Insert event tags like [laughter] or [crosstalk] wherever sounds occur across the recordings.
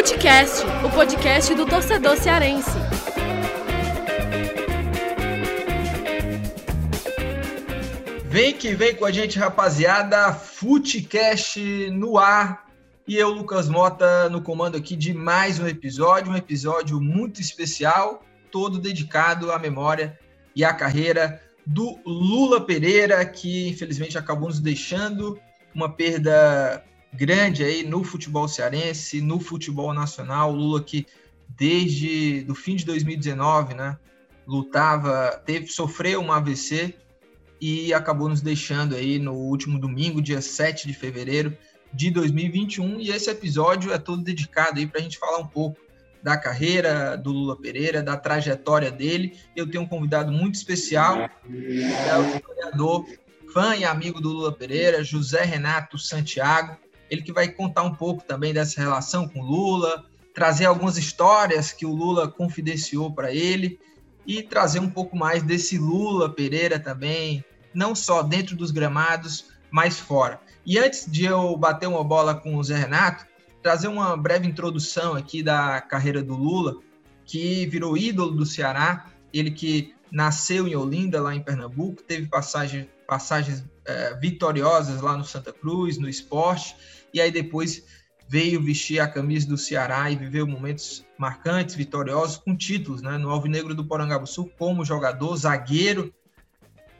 Futecast, o podcast do torcedor cearense. Vem que vem com a gente, rapaziada. Futecast no ar. E eu, Lucas Mota, no comando aqui de mais um episódio, um episódio muito especial, todo dedicado à memória e à carreira do Lula Pereira, que infelizmente acabou nos deixando uma perda grande aí no futebol cearense, no futebol nacional. Lula que desde do fim de 2019, né, lutava, teve sofreu um AVC e acabou nos deixando aí no último domingo, dia 7 de fevereiro de 2021, e esse episódio é todo dedicado aí para a gente falar um pouco da carreira do Lula Pereira, da trajetória dele. Eu tenho um convidado muito especial, é o historiador, fã e amigo do Lula Pereira, José Renato Santiago. Ele que vai contar um pouco também dessa relação com Lula, trazer algumas histórias que o Lula confidenciou para ele e trazer um pouco mais desse Lula Pereira também, não só dentro dos gramados, mas fora. E antes de eu bater uma bola com o Zé Renato, trazer uma breve introdução aqui da carreira do Lula, que virou ídolo do Ceará, ele que nasceu em Olinda, lá em Pernambuco, teve passagem, passagens é, vitoriosas lá no Santa Cruz, no esporte, e aí depois veio vestir a camisa do Ceará e viveu momentos marcantes, vitoriosos, com títulos, né? No Alvinegro do Porangabuçu, como jogador, zagueiro,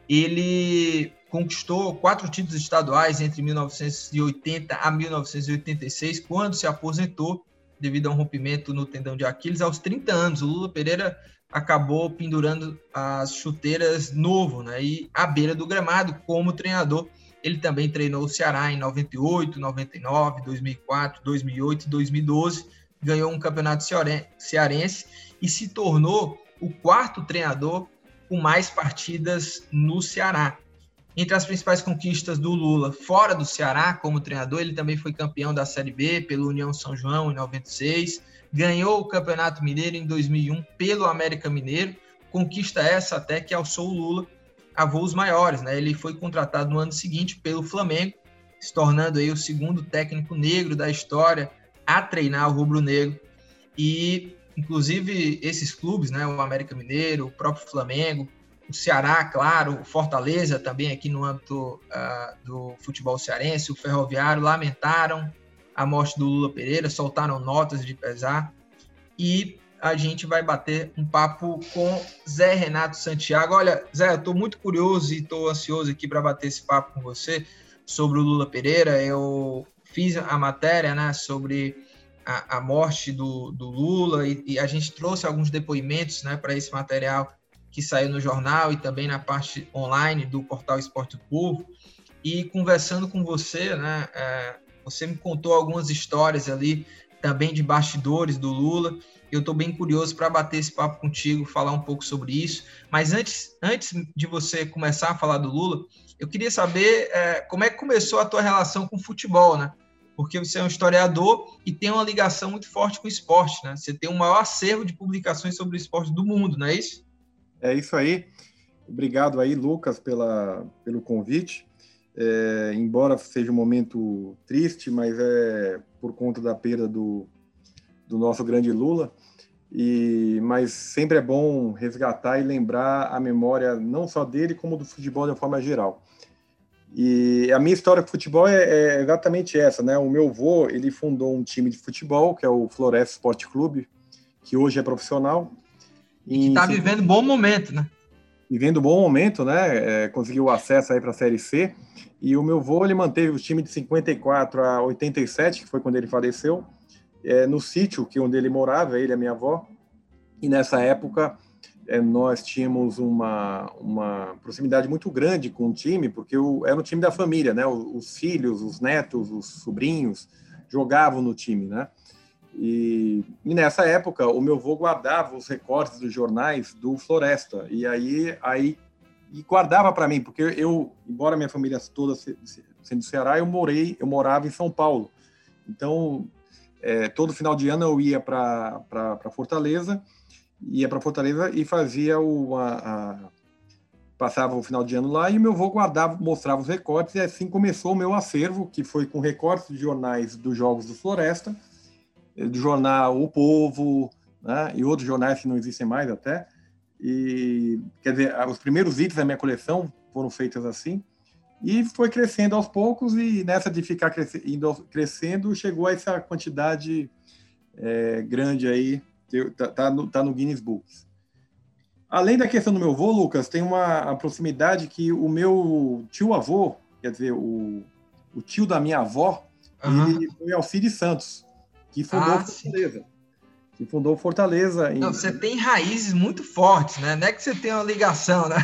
ele conquistou quatro títulos estaduais entre 1980 a 1986, quando se aposentou devido a um rompimento no tendão de Aquiles aos 30 anos. O Lula Pereira acabou pendurando as chuteiras novo, né? E à beira do gramado como treinador. Ele também treinou o Ceará em 98, 99, 2004, 2008 e 2012. Ganhou um campeonato cearense e se tornou o quarto treinador com mais partidas no Ceará. Entre as principais conquistas do Lula fora do Ceará como treinador, ele também foi campeão da Série B pelo União São João em 96, ganhou o Campeonato Mineiro em 2001 pelo América Mineiro, conquista essa até que alçou o Lula a voos maiores, né? Ele foi contratado no ano seguinte pelo Flamengo, se tornando aí o segundo técnico negro da história a treinar o rubro-negro. E inclusive esses clubes, né, o América Mineiro, o próprio Flamengo, o Ceará, claro, o Fortaleza também aqui no âmbito uh, do futebol cearense, o Ferroviário lamentaram a morte do Lula Pereira, soltaram notas de pesar e a gente vai bater um papo com Zé Renato Santiago. Olha, Zé, eu estou muito curioso e estou ansioso aqui para bater esse papo com você sobre o Lula Pereira. Eu fiz a matéria né, sobre a, a morte do, do Lula e, e, a gente trouxe alguns depoimentos né, para esse material que saiu no jornal e também na parte online do portal Esporte Povo. E conversando com você, né, é, você me contou algumas histórias ali também de bastidores do Lula. Eu estou bem curioso para bater esse papo contigo, falar um pouco sobre isso. Mas antes, antes de você começar a falar do Lula, eu queria saber é, como é que começou a tua relação com o futebol, né? Porque você é um historiador e tem uma ligação muito forte com o esporte, né? Você tem o maior acervo de publicações sobre o esporte do mundo, não é isso? É isso aí. Obrigado aí, Lucas, pela, pelo convite. É, embora seja um momento triste, mas é por conta da perda do, do nosso grande Lula. E, mas sempre é bom resgatar e lembrar a memória não só dele, como do futebol de uma forma geral. E a minha história com futebol é, é exatamente essa, né? O meu avô, ele fundou um time de futebol, que é o Floresta Esporte Clube, que hoje é profissional, e está vivendo um bom momento, né? Vivendo um bom momento, né? É, conseguiu acesso aí para a Série C. E o meu avô, ele manteve o time de 54 a 87, que foi quando ele faleceu, é, no sítio que onde ele morava, ele e a minha avó. E nessa época, é, nós tínhamos uma, uma proximidade muito grande com o time, porque o, era o time da família, né? Os, os filhos, os netos, os sobrinhos jogavam no time, né? E, e, nessa época, o meu avô guardava os recortes dos jornais do Floresta. E aí, aí e guardava para mim, porque eu, embora minha família toda sendo do Ceará, eu morei, eu morava em São Paulo. Então, é, todo final de ano eu ia para Fortaleza, ia para Fortaleza e fazia o a, a, passava o final de ano lá e meu avô guardava, mostrava os recortes e assim começou o meu acervo, que foi com recortes de jornais dos jogos do Floresta do jornal O Povo, né? e outros jornais que não existem mais até. E, quer dizer, os primeiros itens da minha coleção foram feitos assim. E foi crescendo aos poucos, e nessa de ficar crescendo, crescendo chegou a essa quantidade é, grande aí, tá, tá, no, tá no Guinness Books. Além da questão do meu avô, Lucas, tem uma proximidade que o meu tio-avô, quer dizer, o, o tio da minha avó, uhum. ele foi Alcides Santos, que fundou ah, Fortaleza. Que fundou Fortaleza. Não, você tem raízes muito fortes, né? Não é que você tem uma ligação, né?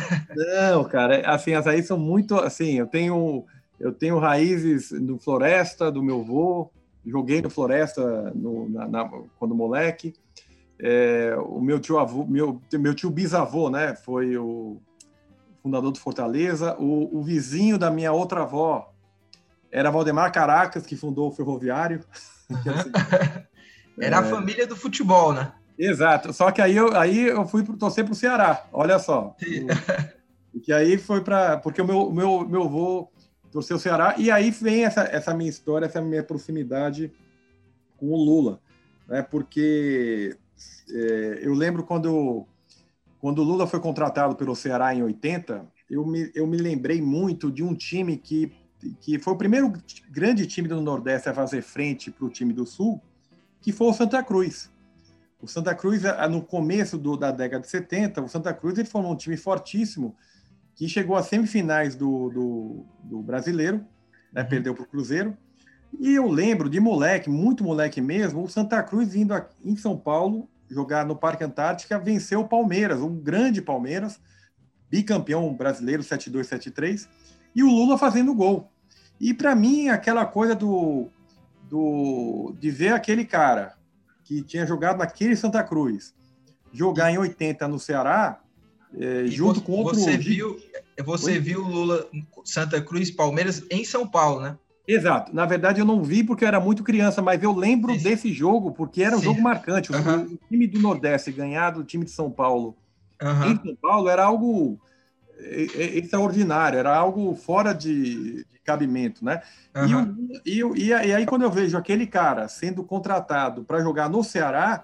Não, cara, assim, as raízes são muito, assim, eu tenho, eu tenho raízes no Floresta, do meu avô, joguei no Floresta no, na, na, quando moleque, é, o meu tio avô, meu, meu tio bisavô, né, foi o fundador do Fortaleza. O, o vizinho da minha outra avó era Valdemar Caracas, que fundou o Ferroviário. [laughs] era é, a família do futebol, né? Exato. Só que aí eu, aí eu fui torcer para o Ceará. Olha só. O, que aí foi para porque o meu meu meu avô torceu o Ceará e aí vem essa essa minha história, essa minha proximidade com o Lula, né? Porque é, eu lembro quando, quando o Lula foi contratado pelo Ceará em 80, eu me, eu me lembrei muito de um time que, que foi o primeiro grande time do Nordeste a fazer frente para o time do Sul, que foi o Santa Cruz. O Santa Cruz, no começo do, da década de 70, o Santa Cruz ele formou um time fortíssimo que chegou às semifinais do, do, do brasileiro, né, uhum. perdeu para o Cruzeiro. E eu lembro de moleque, muito moleque mesmo, o Santa Cruz indo aqui, em São Paulo jogar no Parque Antártica, venceu o Palmeiras, um grande Palmeiras, bicampeão brasileiro 7-2, 7-3, e o Lula fazendo gol. E para mim, aquela coisa do, do de ver aquele cara que tinha jogado naquele Santa Cruz jogar em 80 no Ceará, é, junto você, com outro. Você viu, você viu o Lula Santa Cruz Palmeiras em São Paulo, né? Exato. Na verdade, eu não vi porque eu era muito criança, mas eu lembro Sim. desse jogo porque era um Sim. jogo marcante. Uhum. O time do Nordeste ganhar do time de São Paulo uhum. em São Paulo era algo extraordinário, era algo fora de, de cabimento, né? Uhum. E, eu, e, e, aí, quando eu vejo aquele cara sendo contratado para jogar no Ceará,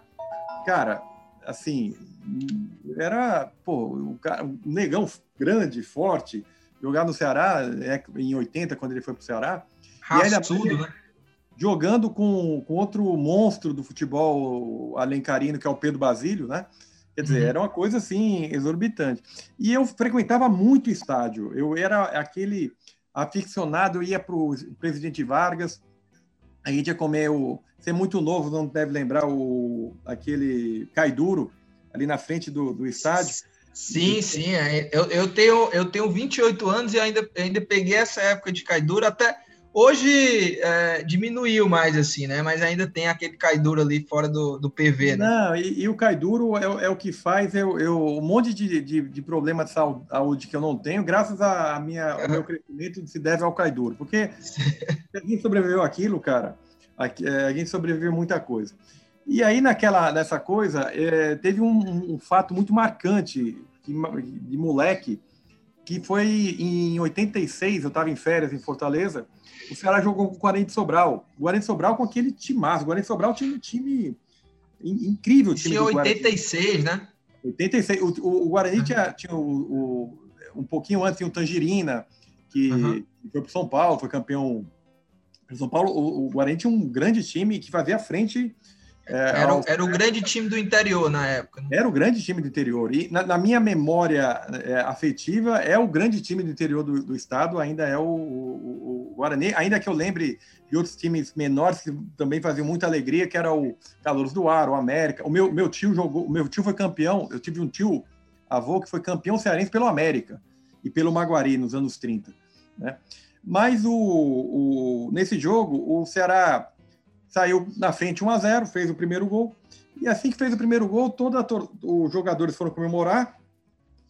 cara, assim, era pô, um, cara, um negão grande, forte, jogar no Ceará, é, em 80, quando ele foi para o Ceará, Raçudo, né? Jogando com, com outro monstro do futebol alencarino, que é o Pedro Basílio, né? Quer dizer, uhum. era uma coisa assim exorbitante. E eu frequentava muito estádio. Eu era aquele aficionado, eu ia para o Presidente Vargas, a gente ia comer o. Você é muito novo, não deve lembrar o aquele caiduro ali na frente do, do estádio. Sim, sim. É, eu, eu, tenho, eu tenho 28 anos e ainda, ainda peguei essa época de caiduro. Até, Hoje é, diminuiu mais, assim, né? Mas ainda tem aquele caiduro ali fora do, do PV, né? Não, e, e o caiduro é, é, o que faz eu, eu um monte de, de, de problema de saúde que eu não tenho, graças a, minha, ao meu [laughs] crescimento, se deve ao caiduro. Porque [laughs] a gente sobreviveu aquilo, cara, a, é, gente sobreviveu muita coisa. E aí, naquela, nessa coisa, é, teve um, um, fato muito marcante que, de moleque, que foi em 86, eu estava em férias em Fortaleza, o Ceará jogou com o Guarani de Sobral. O Guarani de Sobral com aquele timaço. O Guarani de Sobral tinha um time incrível. Time tinha 86, né? 86. O, o, o Guarani uhum. tinha, tinha o, o, um pouquinho antes, tinha o Tangerina, que uhum. foi para São Paulo, foi campeão. São Paulo, o, o Guarani tinha um grande time que fazia frente é, era, era, o grande time do interior na época. Né? Era o grande time do interior. E na, na minha memória é, afetiva, é o grande time do interior do, do estado, ainda é o, o, o, Guarani. Ainda que eu lembre de outros times menores que também faziam muita alegria, que era o Calouros do Ar, o América. O meu, meu tio jogou, o meu tio foi campeão. Eu tive um tio, avô, que foi campeão cearense pelo América e pelo Maguari nos anos 30. Né? Mas o, o, nesse jogo, o Ceará saiu na frente 1 a 0 fez o primeiro gol. E assim que fez o primeiro gol, todos os jogadores foram comemorar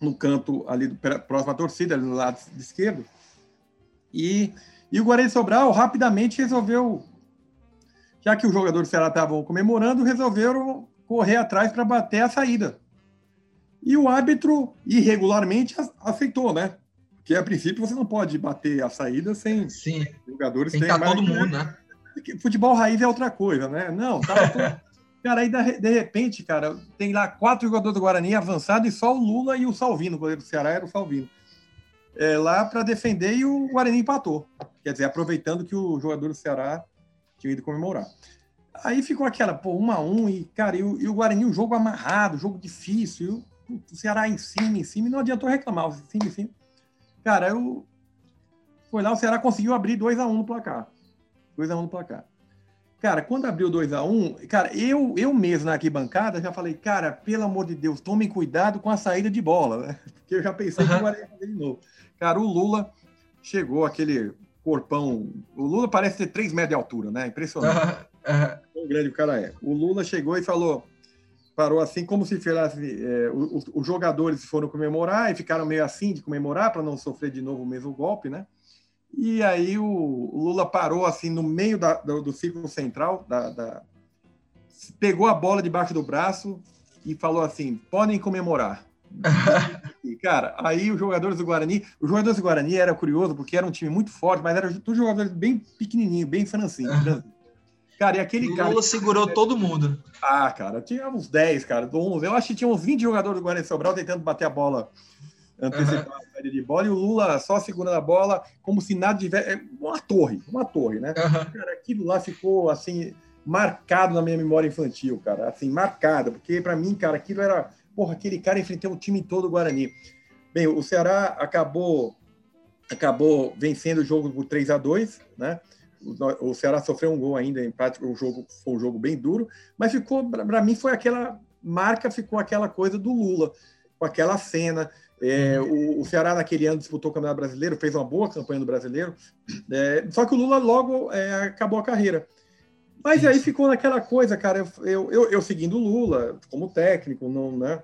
no canto ali do, próximo à torcida, ali no lado esquerdo. E, e o Guarani Sobral rapidamente resolveu, já que os jogadores do Ceará estavam comemorando, resolveram correr atrás para bater a saída. E o árbitro irregularmente aceitou, né? Porque a princípio você não pode bater a saída sem Sim. jogadores Tem que todo mundo, né? Futebol raiz é outra coisa, né? Não, tava tudo... [laughs] Cara, aí de repente, cara, tem lá quatro jogadores do Guarani avançado e só o Lula e o Salvino, o goleiro do Ceará era o Salvino. É, lá para defender e o Guarani empatou. Quer dizer, aproveitando que o jogador do Ceará tinha ido comemorar. Aí ficou aquela, pô, um a um, e, cara, e o, e o Guarani, o jogo amarrado, jogo difícil, e o, o Ceará em cima, em cima, e não adiantou reclamar, em cima, em cima. Cara, eu. Foi lá, o Ceará conseguiu abrir 2x1 um no placar. 2x1 um no placar. Cara, quando abriu 2x1, um, cara, eu, eu mesmo na arquibancada já falei, cara, pelo amor de Deus, tomem cuidado com a saída de bola, né? [laughs] Porque eu já pensei que o Guarani ia fazer de novo. Cara, o Lula chegou aquele corpão. O Lula parece ter 3 metros de altura, né? Impressionante. Tão grande o cara é. O Lula chegou e falou, parou assim, como se fizesse. É, os, os, jogadores foram comemorar e ficaram meio assim de comemorar para não sofrer de novo o mesmo golpe, né? E aí o, o Lula parou assim no meio da, do, do, círculo central, da, da, pegou a bola debaixo do braço e falou assim: podem comemorar. [laughs] e, cara, aí os jogadores do Guarani, os jogadores do Guarani era curioso porque era um time muito forte, mas eram todos jogadores bem pequenininhos, bem francinhos. Cara, e aquele o cara. Lula segurou [laughs] todo mundo. Ah, cara, tinha uns 10, cara, 11. Eu acho que tinha uns 20 jogadores do Guarani Sobral tentando bater a bola antecipar uhum. a saída de bola, e o Lula só segurando a bola como se nada tivesse. É uma torre, uma torre, né? Uhum. Cara, aquilo lá ficou assim, marcado na minha memória infantil, cara. Assim, marcado, porque para mim, cara, aquilo era. Porra, aquele cara enfrentou o time todo do Guarani. Bem, o Ceará acabou acabou vencendo o jogo por 3 a 2 né? O Ceará sofreu um gol ainda, empate, o jogo foi um jogo bem duro, mas ficou, para mim, foi aquela marca, ficou aquela coisa do Lula, com aquela cena. É, o, o, Ceará, naquele ano, disputou o Campeonato Brasileiro, fez uma boa campanha no Brasileiro, é, só que o Lula logo é, acabou a carreira. Mas aí ficou naquela coisa, cara, eu, eu, eu seguindo o Lula como técnico, não, né?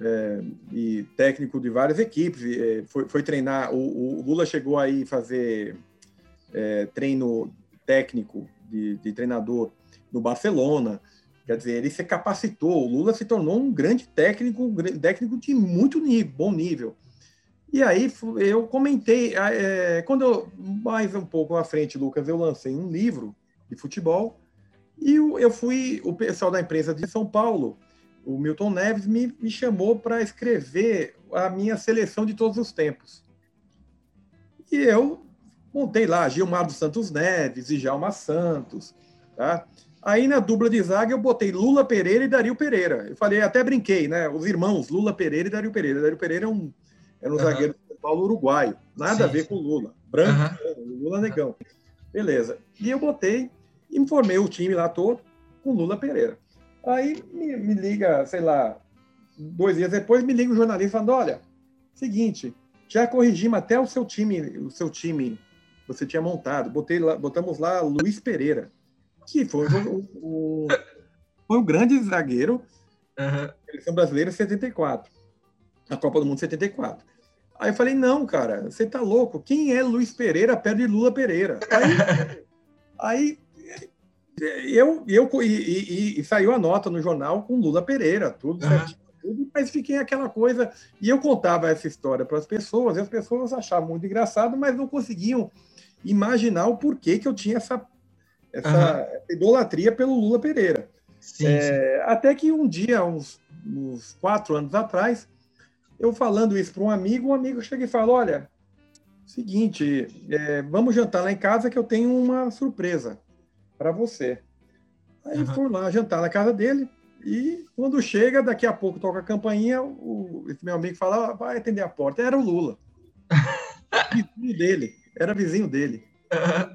É, e técnico de várias equipes, é, foi, foi treinar. O, o, Lula chegou aí fazer é, treino técnico de, de treinador no Barcelona, Quer dizer, ele se capacitou. O Lula se tornou um grande técnico, um técnico de muito nível, bom nível. E aí eu comentei, é, quando eu, mais um pouco à frente, Lucas, eu lancei um livro de futebol e eu fui, o pessoal da empresa de São Paulo, o Milton Neves, me, me chamou para escrever a minha seleção de todos os tempos. E eu montei lá Gilmar dos Santos Neves e Jalma Santos, tá? Aí na dupla de zaga eu botei Lula Pereira e Dario Pereira. Eu falei, até brinquei, né? Os irmãos Lula Pereira e Dario Pereira. Dario Pereira é um, era um uhum. zagueiro do São Paulo uruguaio. Nada Sim. a ver com Lula. Branco, uhum. Lula negão. Beleza. E eu botei, informei o time lá todo com Lula Pereira. Aí me, me liga, sei lá, dois dias depois, me liga o jornalista falando: olha, seguinte, já corrigimos até o seu time, o seu time você tinha montado. Botei lá, botamos lá Luiz Pereira que foi o, o, foi o grande zagueiro uhum. da seleção brasileira 74, a Copa do Mundo 74. Aí eu falei, não, cara, você tá louco. Quem é Luiz Pereira perto de Lula Pereira? Aí, [laughs] aí eu, eu e, e, e, saiu a nota no jornal com Lula Pereira, tudo uhum. certinho. Tudo, mas fiquei aquela coisa. E eu contava essa história para as pessoas, e as pessoas achavam muito engraçado, mas não conseguiam imaginar o porquê que eu tinha essa essa uhum. idolatria pelo Lula Pereira. Sim, é, sim. Até que um dia, uns, uns, quatro anos atrás, eu falando isso para um amigo, um amigo chega e fala: Olha, seguinte, é, vamos jantar lá em casa que eu tenho uma surpresa para você. Aí uhum. fui lá jantar na casa dele e quando chega, daqui a pouco toca a campainha, o, esse meu amigo fala: ah, vai atender a porta. Era o Lula. [laughs] vizinho dele, era vizinho dele. Uhum.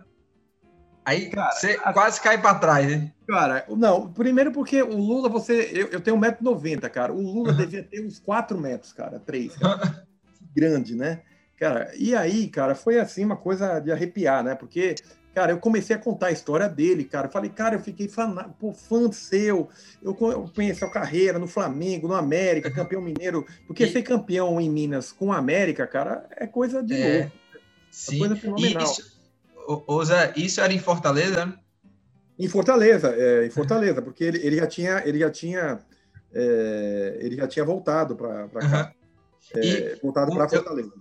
Aí cara, você a... quase cai para trás, né? Cara, não, primeiro porque o Lula, você. Eu, eu tenho 1,90m, cara. O Lula uhum. [laughs] devia ter uns 4 metros, cara. 3. Cara. Grande, né? Cara, e aí, cara, foi assim uma coisa de arrepiar, né? Porque, cara, eu comecei a contar a história dele, cara. Eu falei, cara, eu fiquei fã, pô, fã seu. Eu conheci a carreira no Flamengo, no América, campeão mineiro. Porque e... ser campeão em Minas com a América, cara, é coisa de é... louco. É Sim. coisa fenomenal. E isso Ousa, isso era em Fortaleza? Em Fortaleza, é, em Fortaleza, porque ele, ele já tinha, ele já tinha, é, ele já tinha voltado para cá, uhum. é, voltado para Fortaleza.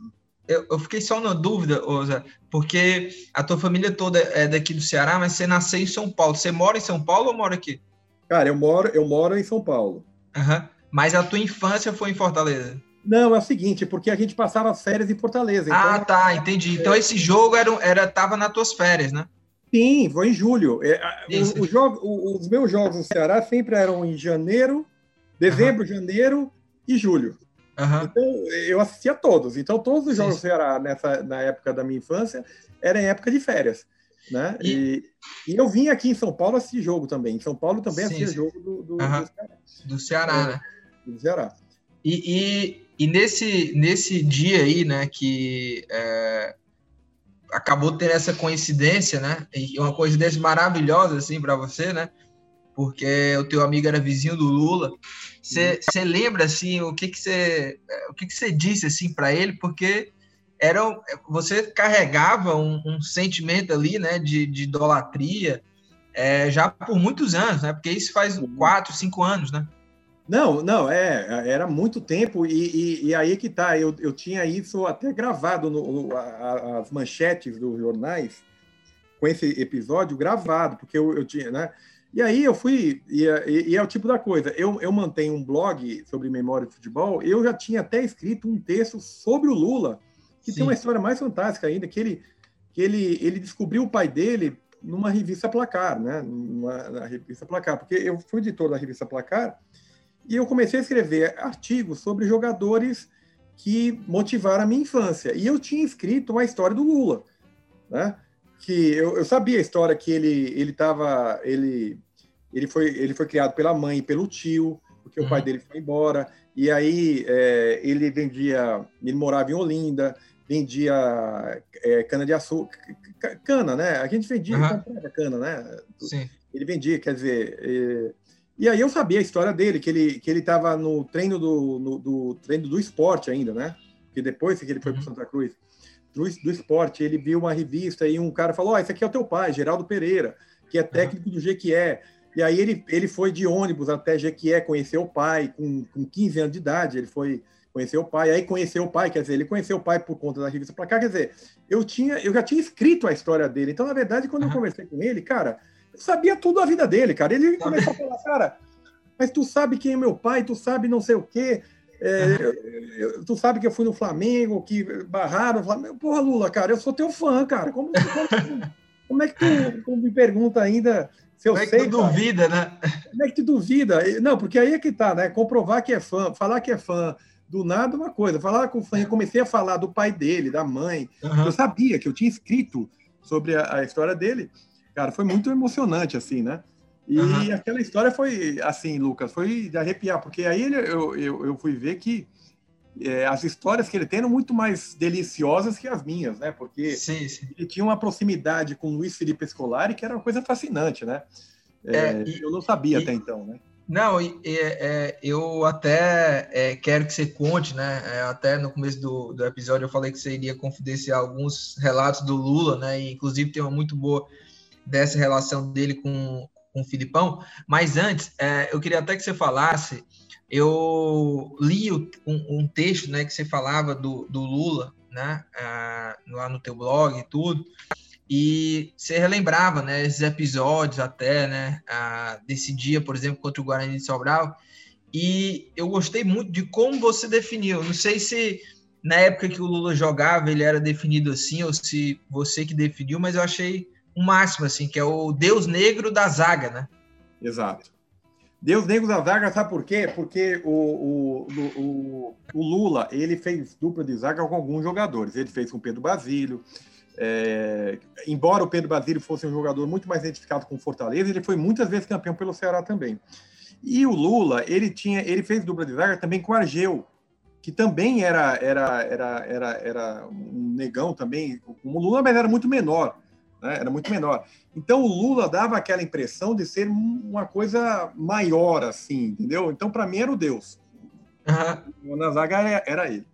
eu, eu, fiquei só na dúvida, Oza, porque a tua família toda é daqui do Ceará, mas você nasceu em São Paulo. Você mora em São Paulo ou mora aqui? Cara, eu moro, eu moro em São Paulo. Uhum. Mas a tua infância foi em Fortaleza? Não, é o seguinte, porque a gente passava as férias em Fortaleza. Então, ah, tá, entendi. Então esse jogo era, era tava nas tuas férias, né? Sim, foi em julho. É, o, o jogo, o, os meus jogos no Ceará sempre eram em janeiro, dezembro, uhum. janeiro e julho. Uhum. Então, eu assistia todos. Então, todos os jogos Sim. do Ceará nessa, na época da minha infância eram em época de férias. Né? E... E, e eu vim aqui em São Paulo assistir jogo também. Em São Paulo também assistia jogo do, do, uhum. do Ceará. Do Ceará, é, né? Do Ceará. E, e, e, nesse, nesse dia aí, né, que é, acabou tendo essa coincidência, né? E uma coincidência maravilhosa, assim, para você, né? Porque o teu amigo era vizinho do Lula. Você uhum. lembra, assim, o que que você o que que você disse, assim, para ele? Porque era, você carregava um, um sentimento ali, né, de, de idolatria, é, já por muitos anos, né? Porque isso faz quatro, cinco anos, né? Não, não, é, era muito tempo, e, e, e, aí que tá, eu, eu tinha isso até gravado, no, no a, as manchetes dos jornais, com esse episódio gravado, porque eu, eu tinha, né? E aí eu fui, e, e, é o tipo da coisa, eu, eu mantenho um blog sobre memória de futebol, eu já tinha até escrito um texto sobre o Lula, que Sim. tem uma história mais fantástica ainda, que ele, que ele, ele descobriu o pai dele numa revista Placar, né? Na revista Placar, porque eu fui editor da revista Placar, e eu comecei a escrever artigos sobre jogadores que motivaram a minha infância. E eu tinha escrito a história do Lula, né? Que eu, eu sabia a história que ele ele estava ele ele foi ele foi criado pela mãe e pelo tio, porque uhum. o pai uhum. dele foi embora. E aí é, ele vendia, ele morava em Olinda, vendia é, cana de açúcar, cana, né? A gente vendia, uhum. cana, né? Sim. Ele vendia, quer dizer. É, e aí eu sabia a história dele, que ele que ele estava no treino do, no, do treino do esporte ainda, né? Que depois que ele foi uhum. para Santa Cruz, do, do esporte, ele viu uma revista e um cara falou: "Ó, oh, esse aqui é o teu pai, Geraldo Pereira, que é técnico uhum. do Jequié". E aí ele, ele foi de ônibus até Jequié, conheceu o pai, com, com 15 anos de idade, ele foi conhecer o pai, aí conheceu o pai, quer dizer, ele conheceu o pai por conta da revista para cá, quer dizer, eu tinha, eu já tinha escrito a história dele. Então, na verdade, quando uhum. eu conversei com ele, cara, sabia tudo da vida dele, cara. Ele começou a falar, cara, mas tu sabe quem é meu pai, tu sabe não sei o quê, é, eu, eu, tu sabe que eu fui no Flamengo, que barraram o Flamengo. Porra, Lula, cara, eu sou teu fã, cara. Como, como, como é que tu, tu, me pergunta ainda se eu como sei? É que tu duvida, né? Como é que tu duvida? Não, porque aí é que tá, né? Comprovar que é fã, falar que é fã do nada uma coisa, falar com o fã, eu comecei a falar do pai dele, da mãe. Uhum. Eu sabia que eu tinha escrito sobre a, a história dele Cara, foi muito emocionante, assim, né? E uhum. aquela história foi, assim, Lucas, foi de arrepiar, porque aí ele, eu, eu, eu fui ver que é, as histórias que ele tem eram muito mais deliciosas que as minhas, né? Porque sim, sim. ele tinha uma proximidade com o Luiz Felipe Scolari que era uma coisa fascinante, né? É, é, e, eu não sabia e, até então, né? Não, é, eu até é, quero que você conte, né? É, até no começo do, do episódio eu falei que você iria confidenciar alguns relatos do Lula, né? E, inclusive tem uma muito boa dessa relação dele com, com o Filipão. Mas antes, é, eu queria até que você falasse. Eu li um, um texto né, que você falava do, do Lula, né, uh, lá no teu blog e tudo, e você relembrava né, esses episódios até né, desse dia, por exemplo, contra o Guarani de Sobral, e eu gostei muito de como você definiu. Não sei se na época que o Lula jogava ele era definido assim, ou se você que definiu, mas eu achei o máximo, assim, que é o Deus Negro da zaga, né? Exato. Deus Negro da zaga, sabe por quê? Porque o, o, o, o Lula, ele fez dupla de zaga com alguns jogadores. Ele fez com Pedro Basílio, é, embora o Pedro Basílio fosse um jogador muito mais identificado com o Fortaleza, ele foi muitas vezes campeão pelo Ceará também. E o Lula, ele tinha, ele fez dupla de zaga também com o Argeu, que também era, era, era, era, era um negão também, como o Lula, mas era muito menor né? era muito menor. Então o Lula dava aquela impressão de ser uma coisa maior, assim, entendeu? Então para mim era o Deus. Uhum. Na zaga era, era ele.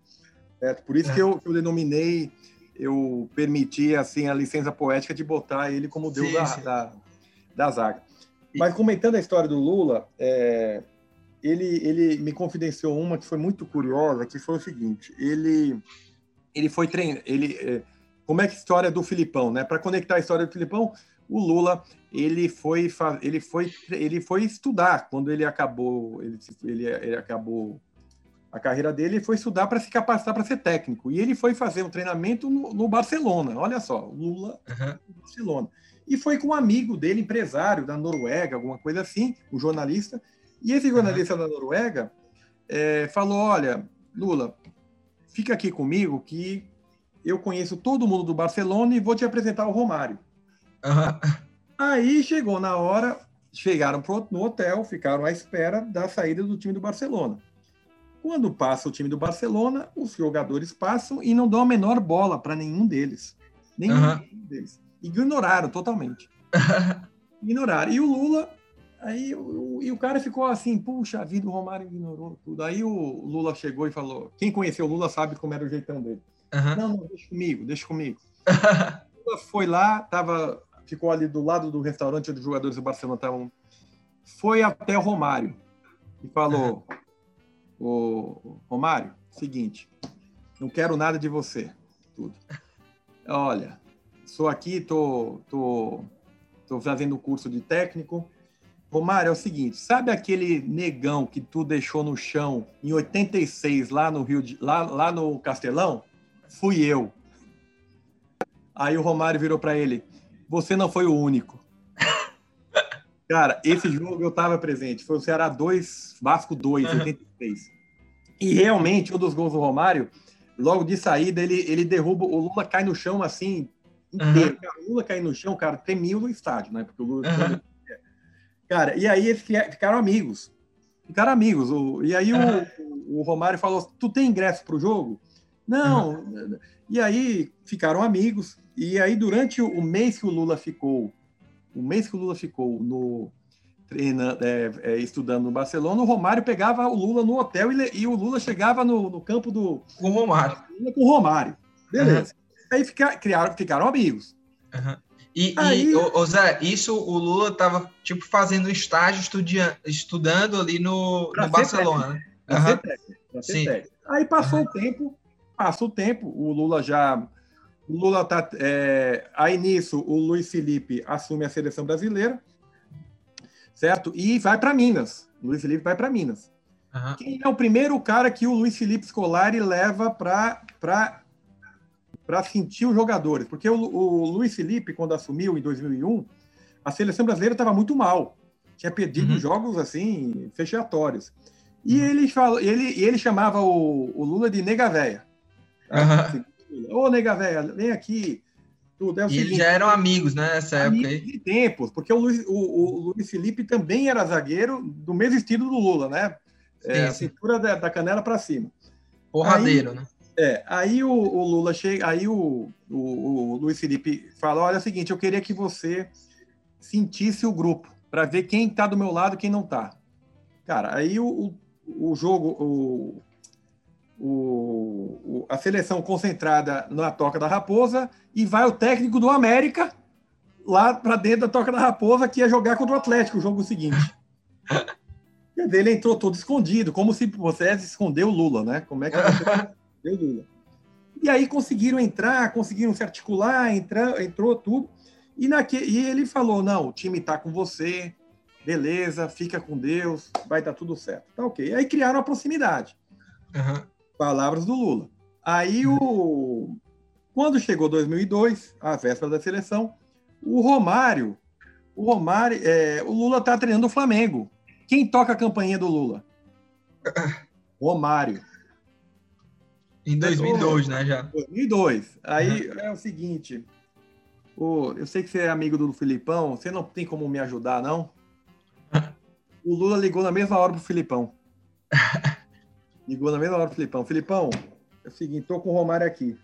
É, por isso que, eu, que eu denominei, eu permiti assim a licença poética de botar ele como Deus sim, da, sim. Da, da zaga. Mas comentando a história do Lula, é, ele, ele me confidenciou uma que foi muito curiosa, que foi o seguinte: ele ele foi treinar. Ele, é, como é que a história do Filipão, né? Para conectar a história do Filipão, o Lula ele foi ele foi ele foi estudar quando ele acabou ele, ele, ele acabou a carreira dele foi estudar para se capacitar para ser técnico e ele foi fazer um treinamento no, no Barcelona olha só Lula uhum. Barcelona e foi com um amigo dele empresário da Noruega alguma coisa assim um jornalista e esse jornalista uhum. da Noruega é, falou olha Lula fica aqui comigo que eu conheço todo mundo do Barcelona e vou te apresentar o Romário Uhum. Aí chegou na hora, chegaram pro, no hotel, ficaram à espera da saída do time do Barcelona. Quando passa o time do Barcelona, os jogadores passam e não dão a menor bola para nenhum deles. Nenhum uhum. deles. Ignoraram totalmente. [laughs] Ignoraram. E o Lula, aí o, e o cara ficou assim, puxa vida, o Romário ignorou tudo. Aí o Lula chegou e falou: quem conheceu o Lula sabe como era o jeitão dele. Uhum. Não, não, deixa comigo, deixa comigo. [laughs] foi lá, tava ficou ali do lado do restaurante onde os jogadores do Barcelona estavam. Foi até o Romário e falou: o Romário, seguinte, não quero nada de você, tudo. Olha, sou aqui, tô, tô, tô fazendo curso de técnico. Romário, é o seguinte, sabe aquele negão que tu deixou no chão em 86 lá no Rio de, lá, lá no Castelão? Fui eu. Aí o Romário virou para ele: você não foi o único. [laughs] Cara, esse jogo eu estava presente. Foi o Ceará 2, Vasco 2, uhum. 86. E realmente, um dos gols do Romário, logo de saída, ele, ele derruba. O Lula cai no chão assim, inteiro. Uhum. Cara, o Lula cai no chão, cara, tremia no estádio, né? Porque o Lula. Uhum. [laughs] Cara, e aí eles ficaram amigos. Ficaram amigos. E aí o, o Romário falou: Tu tem ingresso para o jogo? Não. E aí ficaram amigos. E aí, durante o mês que o Lula ficou, o mês que o Lula ficou no treina, é, é, estudando no Barcelona, o Romário pegava o Lula no hotel e, e o Lula chegava no, no, campo do. Com o Romário. Com o Romário. Beleza. Uhum. Aí fica, criaram, ficaram amigos. Uhum. E, aí, e ô, Zé, isso o Lula estava tipo fazendo estágio estudia, estudando ali no, no Barcelona. Uhum. Sim. Aí passou o tempo, passa o tempo, o Lula já o Lula tá. É, aí nisso, o Luiz Felipe assume a seleção brasileira, certo? E vai para Minas. O Luiz Felipe vai para Minas. Uhum. Quem é o primeiro cara que o Luiz Felipe Scolari leva para para sentir os jogadores? Porque o, o Luiz Felipe, quando assumiu em 2001, a seleção brasileira estava muito mal. Tinha perdido uhum. jogos assim fechatórios. E uhum. ele, fala, ele, ele chamava o, o Lula de nega véia. Tá? Ô, nega velha, vem aqui. Tudo. É e seguinte, eles já eram amigos, né, nessa época aí. De tempos, porque o Luiz, o, o Luiz Felipe também era zagueiro do mesmo estilo do Lula, né? É, a cintura da, da canela para cima. Porradeiro, aí, né? É, aí o, o, Lula chega, aí o, o, o Luiz Felipe fala: olha, é o seguinte, eu queria que você sentisse o grupo para ver quem está do meu lado e quem não está. Cara, aí o, o, jogo, o, o, o, a seleção concentrada na Toca da Raposa e vai o técnico do América lá para dentro da Toca da Raposa que ia jogar contra o Atlético o jogo seguinte. [laughs] Ele entrou todo escondido, como se você escondeu o Lula, né? Como é que você [laughs] escondeu o Lula? E aí conseguiram entrar, conseguiram se articular, entra, entrou tudo. E, naque, e ele falou: não, o time está com você, beleza, fica com Deus, vai dar tudo certo. Tá ok. Aí criaram a proximidade. Uhum. Palavras do Lula. Aí, o... quando chegou 2002, a véspera da seleção, o Romário, o Romário, é... o Lula está treinando o Flamengo. Quem toca a campanha do Lula? [coughs] Romário. Em 2002, né, já? 2002. Aí uhum. é o seguinte, o... eu sei que você é amigo do Filipão, você não tem como me ajudar, não? [laughs] o Lula ligou na mesma hora pro Filipão. [laughs] Ligou na mesma hora pro Filipão. Filipão, é o seguinte, tô com o Romário aqui.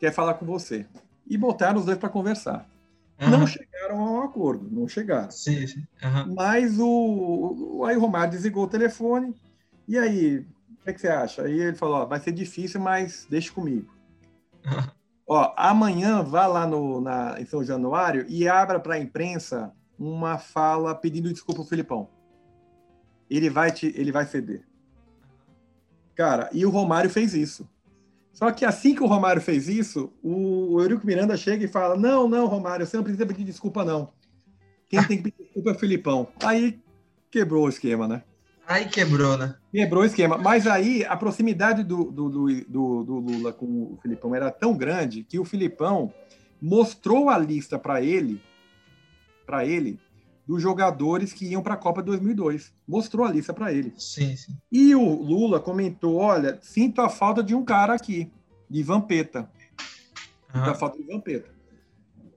Quer falar com você. E botaram os dois para conversar. Uhum. Não chegaram a um acordo, não chegaram. Sim, sim. Uhum. Mas o, aí o Romário desligou o telefone. E aí, o que, é que você acha? Aí ele falou: ó, vai ser difícil, mas deixa comigo. Uhum. Ó, amanhã vá lá no, na, em São Januário e abra para a imprensa uma fala pedindo desculpa ao Filipão. Ele vai, te, ele vai ceder. Cara, e o Romário fez isso. Só que assim que o Romário fez isso, o Eurico Miranda chega e fala: Não, não, Romário, você não precisa pedir desculpa, não. Quem tem que pedir desculpa é o Filipão. Aí quebrou o esquema, né? Aí quebrou, né? Quebrou o esquema. Mas aí a proximidade do, do, do, do Lula com o Filipão era tão grande que o Filipão mostrou a lista para ele, para ele, dos jogadores que iam para a Copa 2002. Mostrou a lista para ele. Sim, sim. E o Lula comentou: olha, sinto a falta de um cara aqui, de Vampeta. Sinto a falta de Vampeta.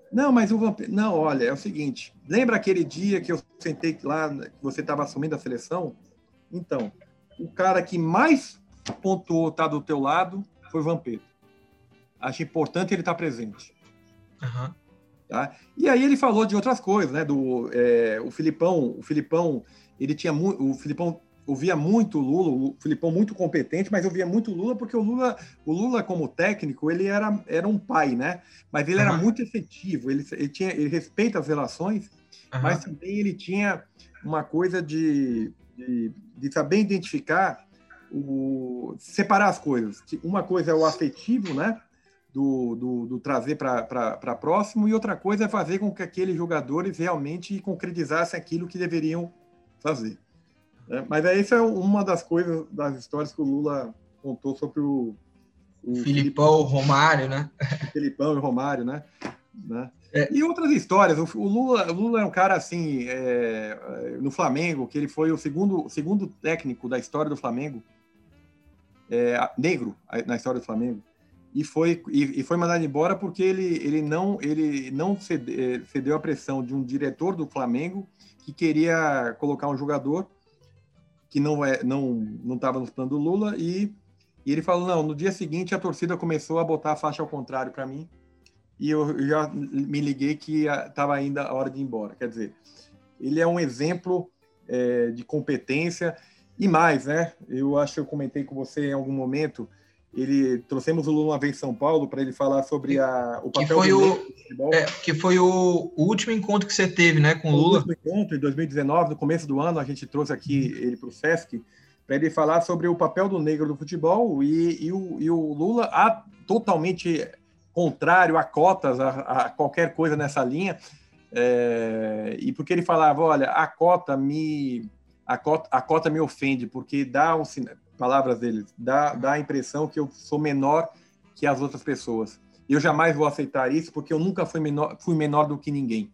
Não, mas o Vampeta. Não, olha, é o seguinte: lembra aquele dia que eu sentei lá, que você estava assumindo a seleção? Então, o cara que mais pontuou tá do teu lado foi Vampeta. Acho importante ele estar tá presente. Uhum. Tá? E aí ele falou de outras coisas, né? Do é, o Filipão, o Filipão, ele tinha muito, o Filipão ouvia muito o Lula, o Filipão muito competente, mas eu via muito o Lula porque o Lula, o Lula como técnico, ele era, era um pai, né? Mas ele uhum. era muito efetivo, ele, ele tinha, ele respeita as relações, uhum. mas também ele tinha uma coisa de, de, de saber identificar o separar as coisas. Uma coisa é o afetivo, né? Do, do, do trazer para próximo, e outra coisa é fazer com que aqueles jogadores realmente concretizassem aquilo que deveriam fazer. Né? Mas essa é uma das coisas, das histórias que o Lula contou sobre o. o Filipão, Romário, né? [laughs] Filipão e Romário, né? né? É. E outras histórias. O, Lula, o Lula é um cara assim, é, no Flamengo, que ele foi o segundo, segundo técnico da história do Flamengo, é, negro na história do Flamengo e foi, e, e, foi mandado embora porque ele, ele não, ele não cede, eh, cedeu à pressão de um diretor do Flamengo que queria colocar um jogador que não é não não estava no plano do Lula e, e, ele falou não no dia seguinte a torcida começou a botar a faixa ao contrário para mim e eu já me liguei que estava ainda a hora de ir embora. Quer dizer ele é um exemplo é, de competência e mais né? Eu acho que eu comentei com você em algum momento ele trouxemos o Lula uma vez em São Paulo para ele falar sobre a, o papel que foi do o, é, que foi o, o, último encontro que você teve, né, com o Lula. O último encontro em 2019, no começo do ano, a gente trouxe aqui ele para o Sesc para ele falar sobre o papel do negro no futebol e, e, o, e o, Lula a, totalmente contrário a cotas, a, a qualquer coisa nessa linha. É, e porque ele falava, olha, a cota me a cota, a cota me ofende porque dá um palavras dele, dá, dá a impressão que eu sou menor que as outras pessoas. Eu jamais vou aceitar isso porque eu nunca fui menor, fui menor do que ninguém.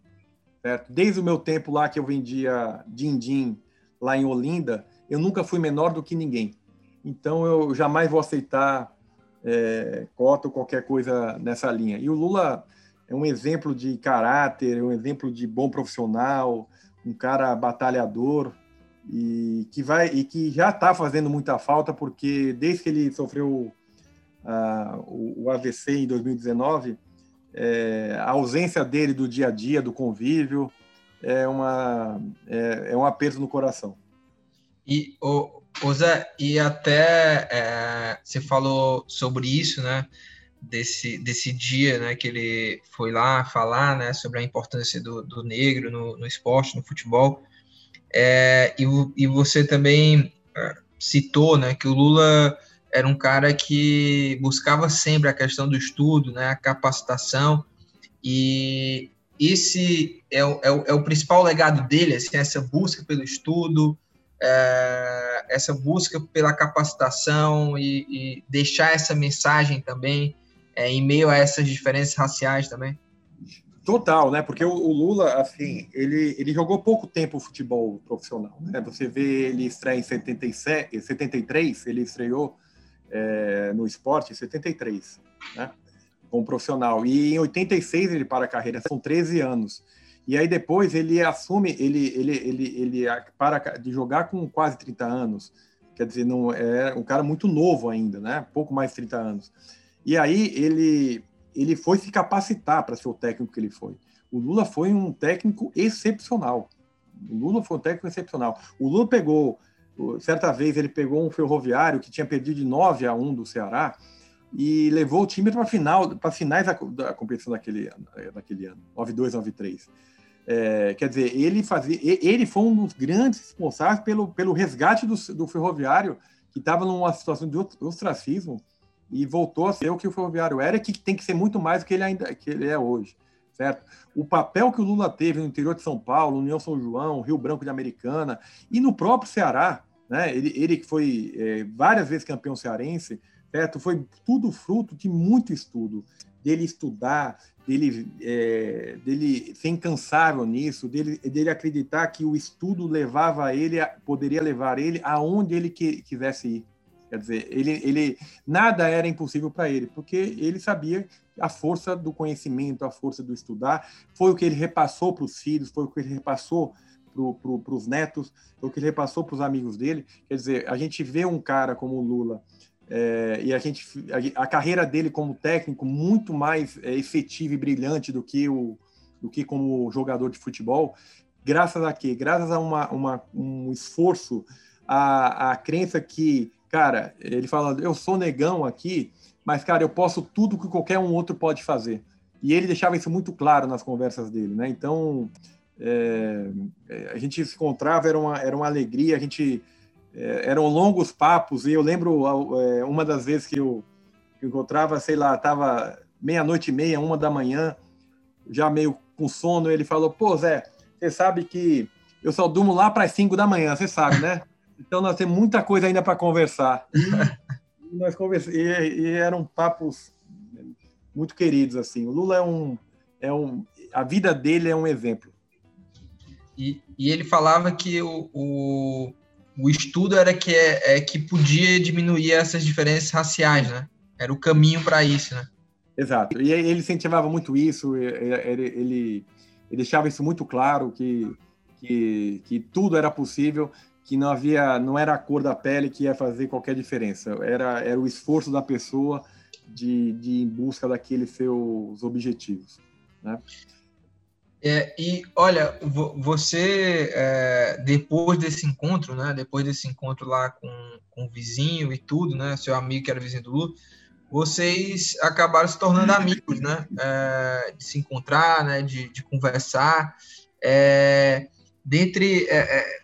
Certo? Desde o meu tempo lá que eu vendia din-din lá em Olinda, eu nunca fui menor do que ninguém. Então eu jamais vou aceitar é, cota ou qualquer coisa nessa linha. E o Lula é um exemplo de caráter, é um exemplo de bom profissional, um cara batalhador, e que vai e que já está fazendo muita falta porque desde que ele sofreu uh, o, o, AVC em 2019 é, a ausência dele do dia a dia do convívio é uma é, é um aperto no coração. E o, o Zé e até é, você falou sobre isso né? Desse desse dia né que ele foi lá falar né sobre a importância do, do negro no, no esporte no futebol é, e, e você também é, citou né, que o Lula era um cara que buscava sempre a questão do estudo, né, a capacitação, e esse é o, é o, é o principal legado dele, assim, essa busca pelo estudo, é, essa busca pela capacitação e, e, deixar essa mensagem também é, em meio a essas diferenças raciais também. Total, né? Porque o, o, Lula, assim, ele, ele jogou pouco tempo futebol profissional, né? Você vê ele estreia em 77, 73, ele estreou é, no esporte em 73, né? Como profissional. E em 86 ele para a carreira, são 13 anos. E aí depois ele assume, ele, ele, ele, ele para de jogar com quase 30 anos. Quer dizer, não é um cara muito novo ainda, né? Pouco mais de 30 anos. E aí ele ele foi se capacitar para ser o técnico que ele foi. O Lula foi um técnico excepcional. O Lula foi um técnico excepcional. O Lula pegou, certa vez, ele pegou um ferroviário que tinha perdido de 9 a 1 do Ceará e levou o time para final, para finais da, da, competição daquele, daquele ano, 9-2, 9-3. É, quer dizer, ele fazia, ele foi um dos grandes responsáveis pelo, pelo resgate do, do ferroviário que estava numa situação de ostracismo e voltou a ser o que o Ferroviário era, que tem que ser muito mais do que ele ainda que ele é hoje, certo? O papel que o Lula teve no interior de São Paulo, União São João, Rio Branco de Americana e no próprio Ceará, né? Ele, ele que foi é, várias vezes campeão cearense, certo? Foi tudo fruto de muito estudo, dele estudar, dele, é, dele ser incansável nisso, dele, dele acreditar que o estudo levava ele, a, poderia levar ele aonde ele que, quisesse ir. Quer dizer, ele, ele nada era impossível para ele, porque ele sabia a força do conhecimento, a força do estudar, foi o que ele repassou para os filhos, foi o que ele repassou para pro, os netos, foi o que ele repassou para os amigos dele. Quer dizer, a gente vê um cara como o Lula é, e a gente a, a, carreira dele como técnico muito mais é, efetiva e brilhante do que o do que como jogador de futebol graças a quê graças a uma, uma um esforço a, a crença que cara ele fala eu sou negão aqui mas cara eu posso tudo que qualquer um outro pode fazer e ele deixava isso muito claro nas conversas dele né então é, a gente se encontrava era uma era uma alegria a gente é, eram longos papos, e eu lembro é, uma das vezes que eu, que eu encontrava, sei lá, estava meia-noite e meia, uma da manhã, já meio com sono, ele falou, pô, Zé, você sabe que eu só durmo lá para as cinco da manhã, você sabe, né? Então nós temos muita coisa ainda para conversar. E, [laughs] nós convers... E, e, eram papos muito queridos, assim. O Lula é um... É um a vida dele é um exemplo. E, e ele falava que o, o o estudo era que, é, é, que podia diminuir essas diferenças raciais, né? Era o caminho para isso, né? Exato. E ele incentivava muito isso, ele, ele, ele deixava isso muito claro, que, que, que tudo era possível, que não havia, não era a cor da pele que ia fazer qualquer diferença, era, era o esforço da pessoa de, de ir em busca daqueles seus objetivos, né? É, e olha, você é, depois desse encontro, né? Depois desse encontro lá com, com o vizinho e tudo, né? Seu amigo que era vizinho do Lula, vocês acabaram se tornando amigos, né? É, de se encontrar, né? De, de conversar. É, dentre, é, é,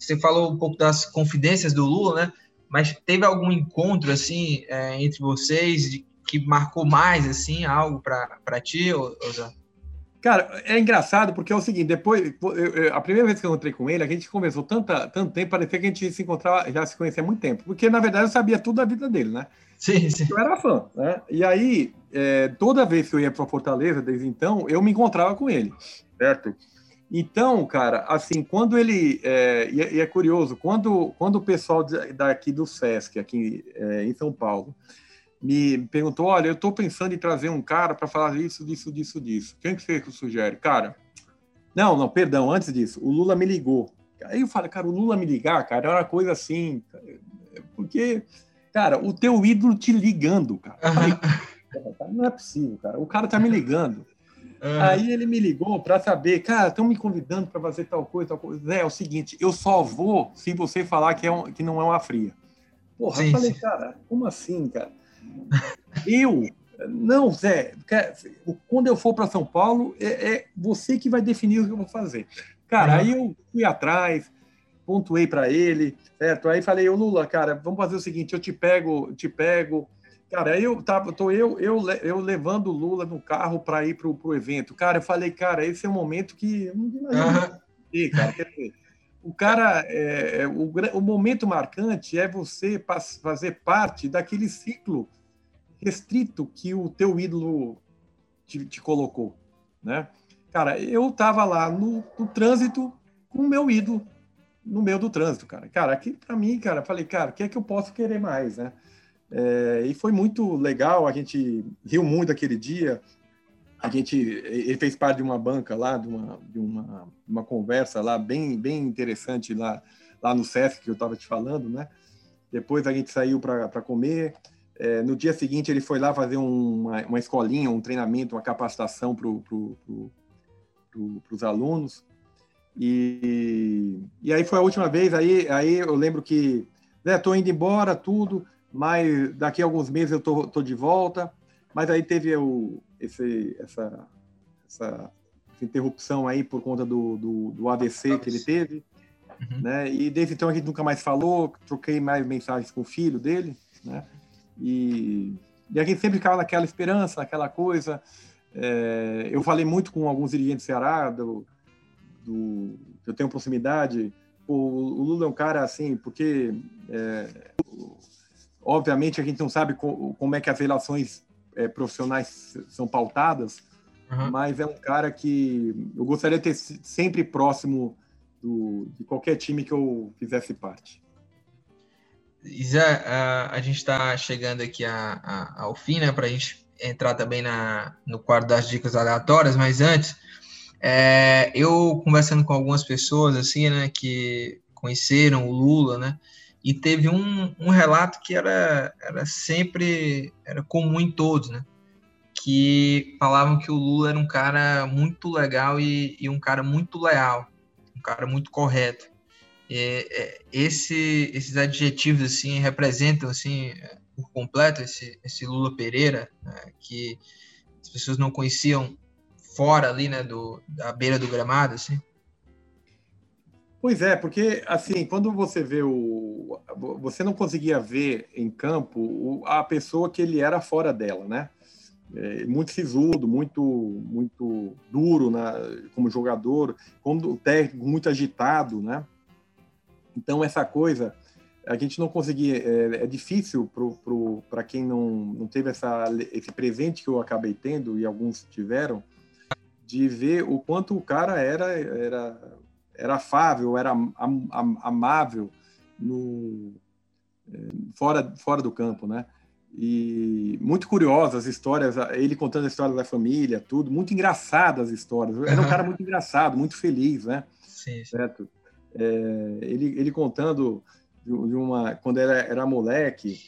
você falou um pouco das confidências do Lula, né? Mas teve algum encontro assim entre vocês que marcou mais assim algo para ti, Zé? Cara, é engraçado porque é o seguinte, depois, eu, eu, a primeira vez que eu encontrei com ele, a gente conversou tanta, tanto tempo, parecia que a gente se encontrava, já se conhecia há muito tempo, porque na verdade eu sabia tudo da vida dele, né? Sim, sim. Eu era fã, né? E aí, é, toda vez que eu ia para Fortaleza, desde então, eu me encontrava com ele, certo? Então, cara, assim, quando ele. É, e, é, e, é curioso, quando, quando o pessoal daqui do SESC, aqui é, em São Paulo, me perguntou: olha, eu estou pensando em trazer um cara para falar isso, disso, disso, disso. Quem que você sugere? Cara, não, não, perdão, antes disso, o Lula me ligou. Aí eu falei, cara, o Lula me ligar, cara, é uma coisa assim, porque, cara, o teu ídolo te ligando, cara. Falei, não é possível, cara. O cara tá me ligando. Uhum. Aí ele me ligou para saber, cara, estão me convidando para fazer tal coisa, tal coisa. É, é o seguinte, eu só vou se você falar que, é um, que não é uma fria. Porra, eu falei, cara, como assim, cara? Eu? Não, Zé. Quando eu for para São Paulo, é, é, você que vai definir o que eu vou fazer. Cara, uhum. aí eu fui atrás, pontuei para ele, certo? Aí falei, ô Lula, cara, vamos fazer o seguinte, eu te pego, te pego. Cara, eu tava, tô eu, eu, eu levando o Lula no carro para ir pro, pro evento. Cara, eu falei, cara, esse é um momento que eu não imagino. Uhum. Cara, o cara, é, é, o, o momento marcante é você fazer parte daquele ciclo restrito que o teu ídolo te, te colocou, né? Cara, eu tava lá no, no trânsito com o meu ídolo no meio do trânsito, cara. Cara, aqui para mim, cara, falei, cara, o que é que eu posso querer mais, né? É, e foi muito legal, a gente riu muito aquele dia. A gente, ele fez parte de uma banca lá, de uma, de uma, uma conversa lá bem, bem interessante lá, lá no Sesc que eu estava te falando, né? Depois a gente saiu para comer. É, no dia seguinte, ele foi lá fazer uma, uma escolinha, um treinamento, uma capacitação para pro, pro, pro, os alunos. E, e aí foi a última vez. Aí, aí eu lembro que né, indo embora, tudo, mas daqui a alguns meses eu tô, tô de volta. Mas aí teve o, esse, essa, essa, essa interrupção aí por conta do, do, do AVC que ele teve. Uhum. Né? E desde então a gente nunca mais falou, troquei mais mensagens com o filho dele, né? E, E a gente sempre ficava naquela esperança, naquela coisa. É, eu falei muito com alguns dirigentes do Ceará, do, do, eu tenho proximidade. O, o, Lula é um cara assim, porque é, obviamente a gente não sabe co, como é que as relações é, profissionais são pautadas, uhum. mas é um cara que eu gostaria de ter sempre próximo do, de qualquer time que eu fizesse parte. Isa, a, a gente está chegando aqui a, a, ao fim, né, para a gente entrar também na, no quadro das dicas aleatórias, mas antes, é, eu conversando com algumas pessoas, assim, né, que conheceram o Lula, né, e teve um, um relato que era, era sempre, era comum em todos, né, que falavam que o Lula era um cara muito legal e, e um cara muito leal, um cara muito correto. É, é, esse, esses adjetivos assim representam assim por completo esse, esse Lula Pereira né, que as pessoas não conheciam fora ali né do da beira do gramado assim pois é porque assim quando você vê o você não conseguia ver em campo a pessoa que ele era fora dela né é, muito sisudo, muito muito duro né, como jogador, como técnico muito agitado, né? Então, essa coisa, a gente não conseguia, é, é difícil para quem não, não teve essa, esse presente que eu acabei tendo, e alguns tiveram, de ver o quanto o cara era, era, era afável, era am, am, amável no, é, fora, fora do campo, né? E muito curiosas as histórias, ele contando a história da família, tudo, muito engraçadas as histórias. Era um cara muito engraçado, muito feliz, né? Sim, sim. Certo? É, ele, ele contando de uma quando era, era moleque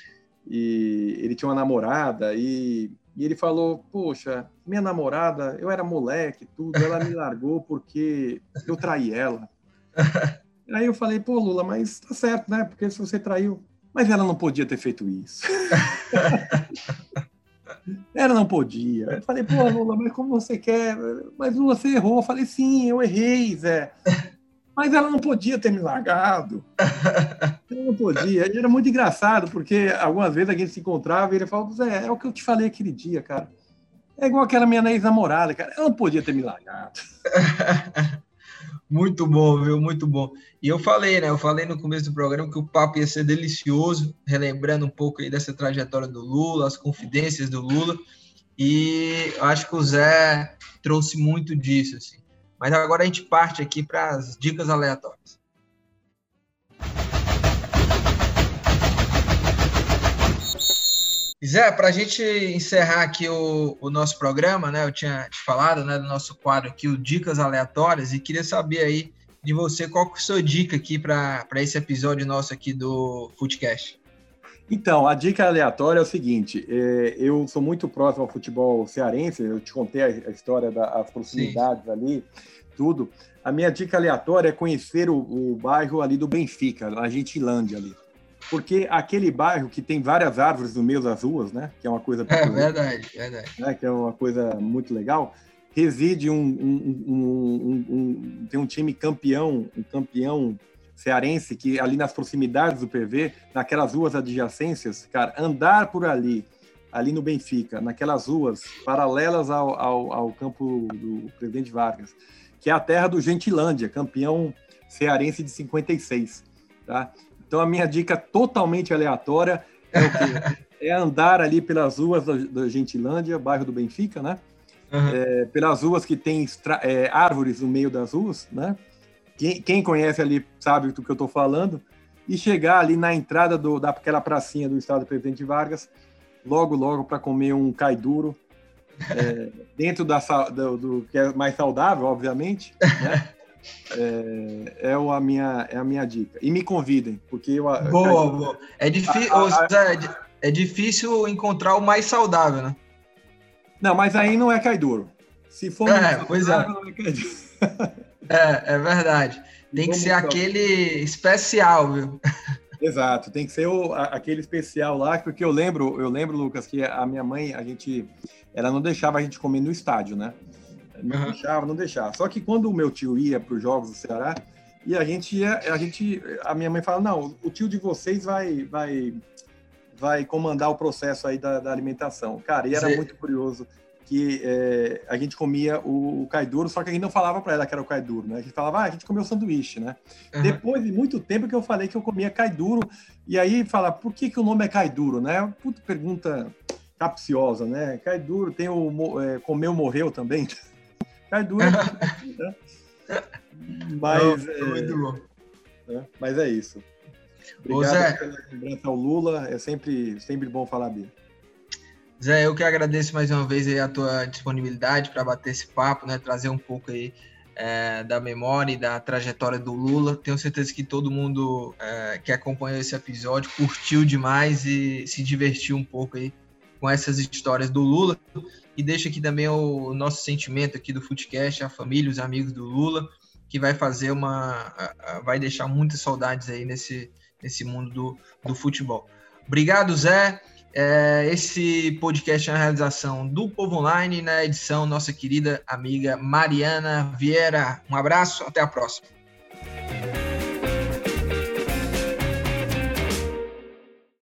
e ele tinha uma namorada e, e ele falou poxa minha namorada eu era moleque tudo ela me largou porque eu traí ela. [laughs] Aí eu falei pô Lula mas tá certo né? Porque se você traiu. Mas ela não podia ter feito isso. [laughs] Ela não podia. Eu falei pô Lula mas como você quer? Mas Lula você errou. Eu falei sim eu errei Zé mas ela não podia ter me largado. [laughs] Ela não podia. E era muito engraçado, porque algumas vezes a gente se encontrava e ele falava, Zé, é o que eu te falei aquele dia, cara. É igual aquela minha ex-namorada, cara. Ela não podia ter me largado. [laughs] muito bom, viu? Muito bom. E eu falei, né? Eu falei no começo do programa que o papo ia ser delicioso, relembrando um pouco aí dessa trajetória do Lula, as confidências do Lula. E acho que o Zé trouxe muito disso, assim. Mas agora a gente parte aqui para as dicas aleatórias. Zé, para a gente encerrar aqui o, o, nosso programa, né? Eu tinha te falado né, do nosso quadro aqui, o Dicas Aleatórias, e queria saber aí de você qual que é a sua dica aqui para esse episódio nosso aqui do Footcast. Então, a dica aleatória é o seguinte: é, eu sou muito próximo ao futebol cearense, eu te contei a, a história das proximidades Sim. ali, tudo. A minha dica aleatória é conhecer o, o bairro ali do Benfica, na Gentilândia ali. Porque aquele bairro que tem várias árvores no meio das ruas, né? Que é uma coisa. É verdade, verdade. Né, que é uma coisa muito legal. Reside um, um, um, um, tem um time campeão, um campeão cearense que ali nas proximidades do PV, naquelas ruas adjacências, cara, andar por ali, ali no Benfica, naquelas ruas paralelas ao, ao, ao campo do Presidente Vargas, que é a terra do Gentilândia, campeão cearense de 56, tá? Então a minha dica totalmente aleatória é o quê? [laughs] é andar ali pelas ruas da Gentilândia, bairro do Benfica, né? Uhum. É, pelas ruas que tem é, árvores no meio das ruas, né? Quem, quem conhece ali sabe do que eu estou falando. E chegar ali na entrada do, daquela pracinha do Estado do Presidente Vargas, logo, logo, para comer um cai duro, é, [laughs] dentro da, do, do, que é mais saudável, obviamente, né? É, é, a minha, é a minha dica. E me convidem, porque eu. Boa, boa. É, difícil, é difícil encontrar o mais saudável, né? Não, mas aí não é cai duro. Se for é, pois é. não é cai duro. [laughs] É, é verdade. Tem que ser aquele especial, viu? [laughs] Exato, tem que ser o, aquele especial lá, porque eu lembro, eu lembro, Lucas, que a minha mãe, a gente, ela não deixava a gente comer no estádio, né? Não uhum. deixava, não deixava. Só que quando o meu tio ia para os jogos do Ceará, e a gente ia, a gente, a minha mãe fala, não, o tio de vocês vai, vai, vai comandar o processo aí da, da alimentação. Cara, e era Sim. muito curioso que é, a gente comia o, o cai duro, só que a gente não falava para ela que era o cai duro, né? A gente falava, ah, a gente comeu sanduíche, né? Uhum. Depois de muito tempo que eu falei que eu comia cai duro, e aí fala, por que, que o nome é cai duro, né? Puta pergunta capciosa, né? Cai duro, tem o é, comeu, morreu também. [laughs] cai duro. né? [laughs] Mas, não, é, muito bom. Né? Mas é isso. Obrigado Ô, Zé. pela lembrança ao Lula, é sempre, sempre bom falar dele. Zé, eu que agradeço mais uma vez a tua disponibilidade para bater esse papo, né? Trazer um pouco aí é, da memória e da trajetória do Lula. Tenho certeza que todo mundo é, que acompanhou esse episódio curtiu demais e se divertiu um pouco aí com essas histórias do Lula. E deixa aqui também o nosso sentimento aqui do Footcast, a família, os amigos do Lula, que vai fazer uma. vai deixar muitas saudades aí nesse, nesse mundo do, do futebol. Obrigado, Zé. É, esse podcast é uma realização do Povo Online, na edição nossa querida amiga Mariana Vieira. Um abraço, até a próxima.